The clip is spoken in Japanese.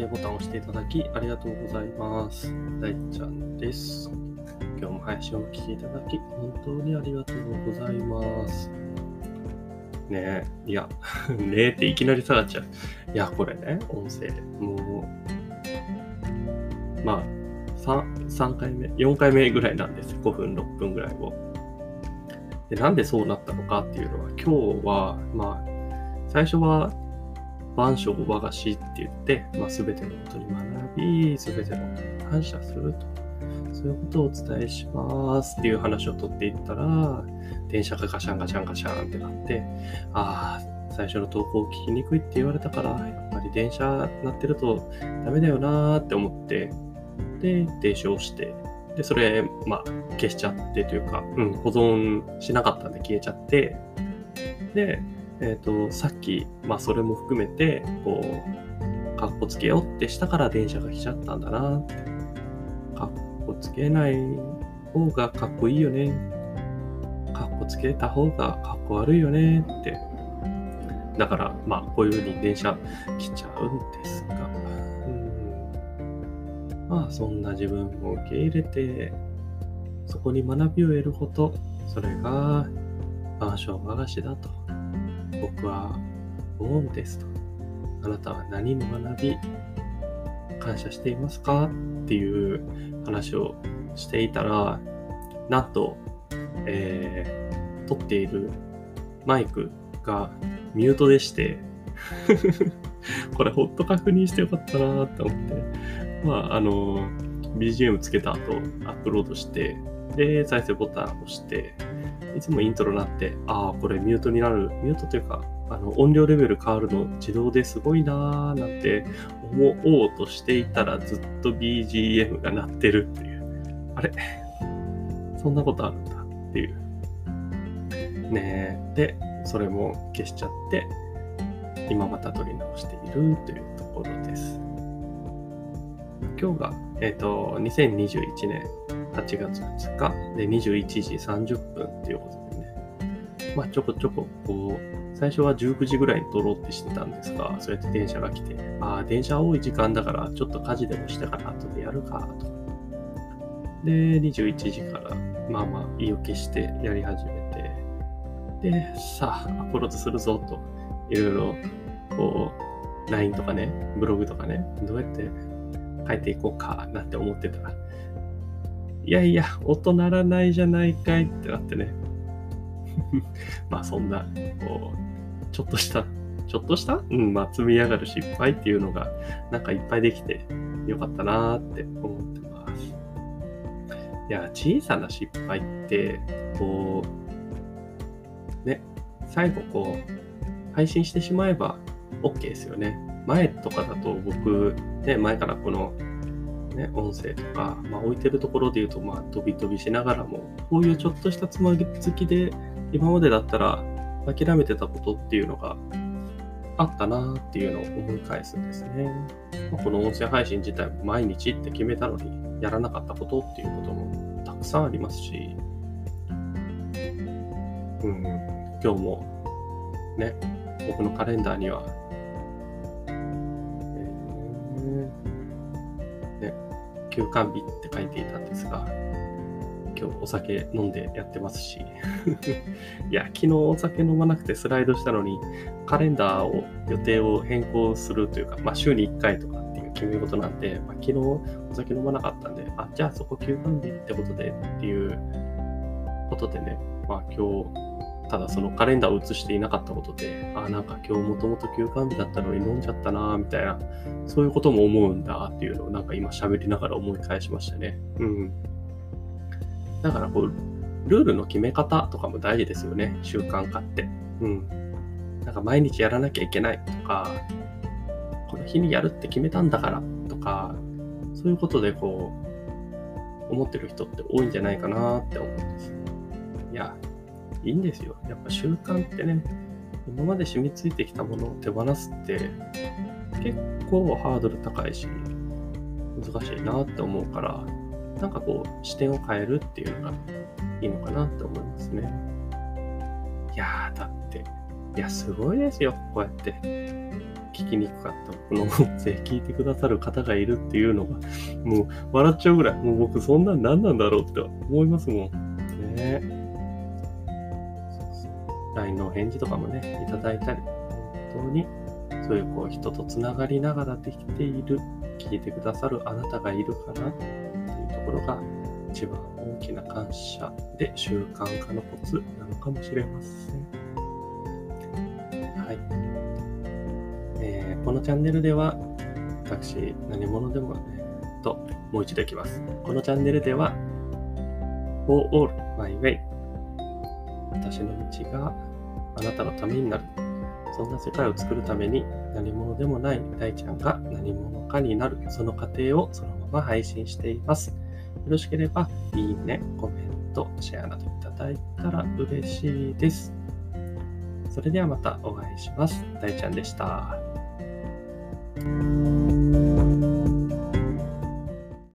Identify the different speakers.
Speaker 1: 声ボタンを押していただきありがとうございます。大ちゃんです。今日も配信をお聞きいただき本当にありがとうございます。ねえ、いや、ねえっていきなり下がっちゃう。いや、これね、音声、もう、まあ、3, 3回目、4回目ぐらいなんです。5分、6分ぐらいを。で、なんでそうなったのかっていうのは、今日は、まあ、最初は、万象和菓子って言って、まあ、全てのことに学び、全てのことに感謝すると。そういうことをお伝えしますっていう話を取っていったら、電車がガシャンガシャンガシャンってなって、ああ、最初の投稿聞きにくいって言われたから、やっぱり電車鳴ってるとダメだよなーって思って、で、停止をして、で、それ、まあ、消しちゃってというか、うん、保存しなかったんで消えちゃって、で、えっ、と、さっき、まあ、それも含めて、こう、かっこつけようってしたから電車が来ちゃったんだな。かっこつけない方がかっこいいよね。かっこつけた方がかっこ悪いよねって。だから、まあ、こういう風に電車来ちゃうんですが、うん、まあ、そんな自分を受け入れて、そこに学びを得ること、それが、万象和菓子だと。僕は思うんですと。あなたは何の学び、感謝していますか？っていう話をしていたら、なんと、えー、撮っているマイクがミュートでして、これほっと確認してよかったなって思って、まあ、あの、BGM つけた後、アップロードして、で、再生ボタンを押して、いつもイントロになって、ああ、これミュートになる、ミュートというか、あの音量レベル変わるの自動ですごいなーなんて思おうとしていたらずっと BGM が鳴ってるっていう。あれ？そんなことあるんだっていう。ねえ。で、それも消しちゃって、今また撮り直しているというところです。今日が、えっ、と、2021年8月2日で21時30分っていうことでね。まあちょこちょここう、最初は19時ぐらいに撮ろうってしてたんですが、そうやって電車が来て、ああ、電車多い時間だから、ちょっと家事でもしてから後でやるか、と。で、21時から、まあまあ、意を決してやり始めて、で、さあ、アップロードするぞ、と、いろいろ、こう、LINE とかね、ブログとかね、どうやって書いていこうか、なんて思ってたら、いやいや、音鳴らないじゃないかいってなってね。まあそんな、こう、ちょっとした、ちょっとした？うん、まあ積み上がる失敗っていうのが、なんかいっぱいできてよかったなーって思ってます。いや、小さな失敗って、こう、ね、最後こう、配信してしまえば OK ですよね。前とかだと僕、ね、前からこの、ね、音声とか、まあ、置いてるところで言うと、まあ、飛び飛びしながらも、こういうちょっとしたつまずきで、今までだったら諦めてたことっていうのがあったなっていうのを思い返すんですね。まあ、この音声配信自体毎日って決めたのに、やらなかったことっていうこともたくさんありますし、うん、今日もね、僕のカレンダーには、休館日って書いていたんですが、今日お酒飲んでやってますし。いや、昨日お酒飲まなくてスライドしたのに、カレンダーを、予定を変更するというか、まあ週に1回とかっていう決め事なんで、まあ、昨日お酒飲まなかったんで、あ、じゃあそこ休館日ってことでっていうことでね、まあ今日、ただそのカレンダーを写していなかったことで、あ、なんか今日もともと休館日だったのに飲んじゃったな、みたいな、そういうことも思うんだっていうのをなんか今喋りながら思い返しましたね。うん。だからこう、ルールの決め方とかも大事ですよね。習慣化って。うん。なんか毎日やらなきゃいけないとか、この日にやるって決めたんだからとか、そういうことでこう、思ってる人って多いんじゃないかなって思うんです。いや、いいんですよ。やっぱ習慣ってね、今まで染みついてきたものを手放すって結構ハードル高いし、難しいなって思うから、なんかこう視点を変えるっていうのがいいのかなって思いますね。いやー、だって、いや、すごいですよ、こうやって。聞きにくかった僕の音声聞いてくださる方がいるっていうのが、もう笑っちゃうぐらい、もう僕そんなん何なんだろうって思いますもん。ね。LINE のお返事とかもね、いただいたり、本当にそういうこう人とつながりながらできている、聞いてくださるあなたがいるかなっていうところが一番大きな感謝で習慣化のコツなのかもしれません。はい。えー、このチャンネルでは、私、何者でも、えー、と、もう一度いきます。このチャンネルでは、For All My Way 私の道があなたのためになる。そんな世界を作るために何者でもない大ちゃんが何者かになる。その過程をそのまま配信しています。よろしければ、いいね、コメント、シェアなどいただいたら嬉しいです。それではまたお会いします。大ちゃんでした。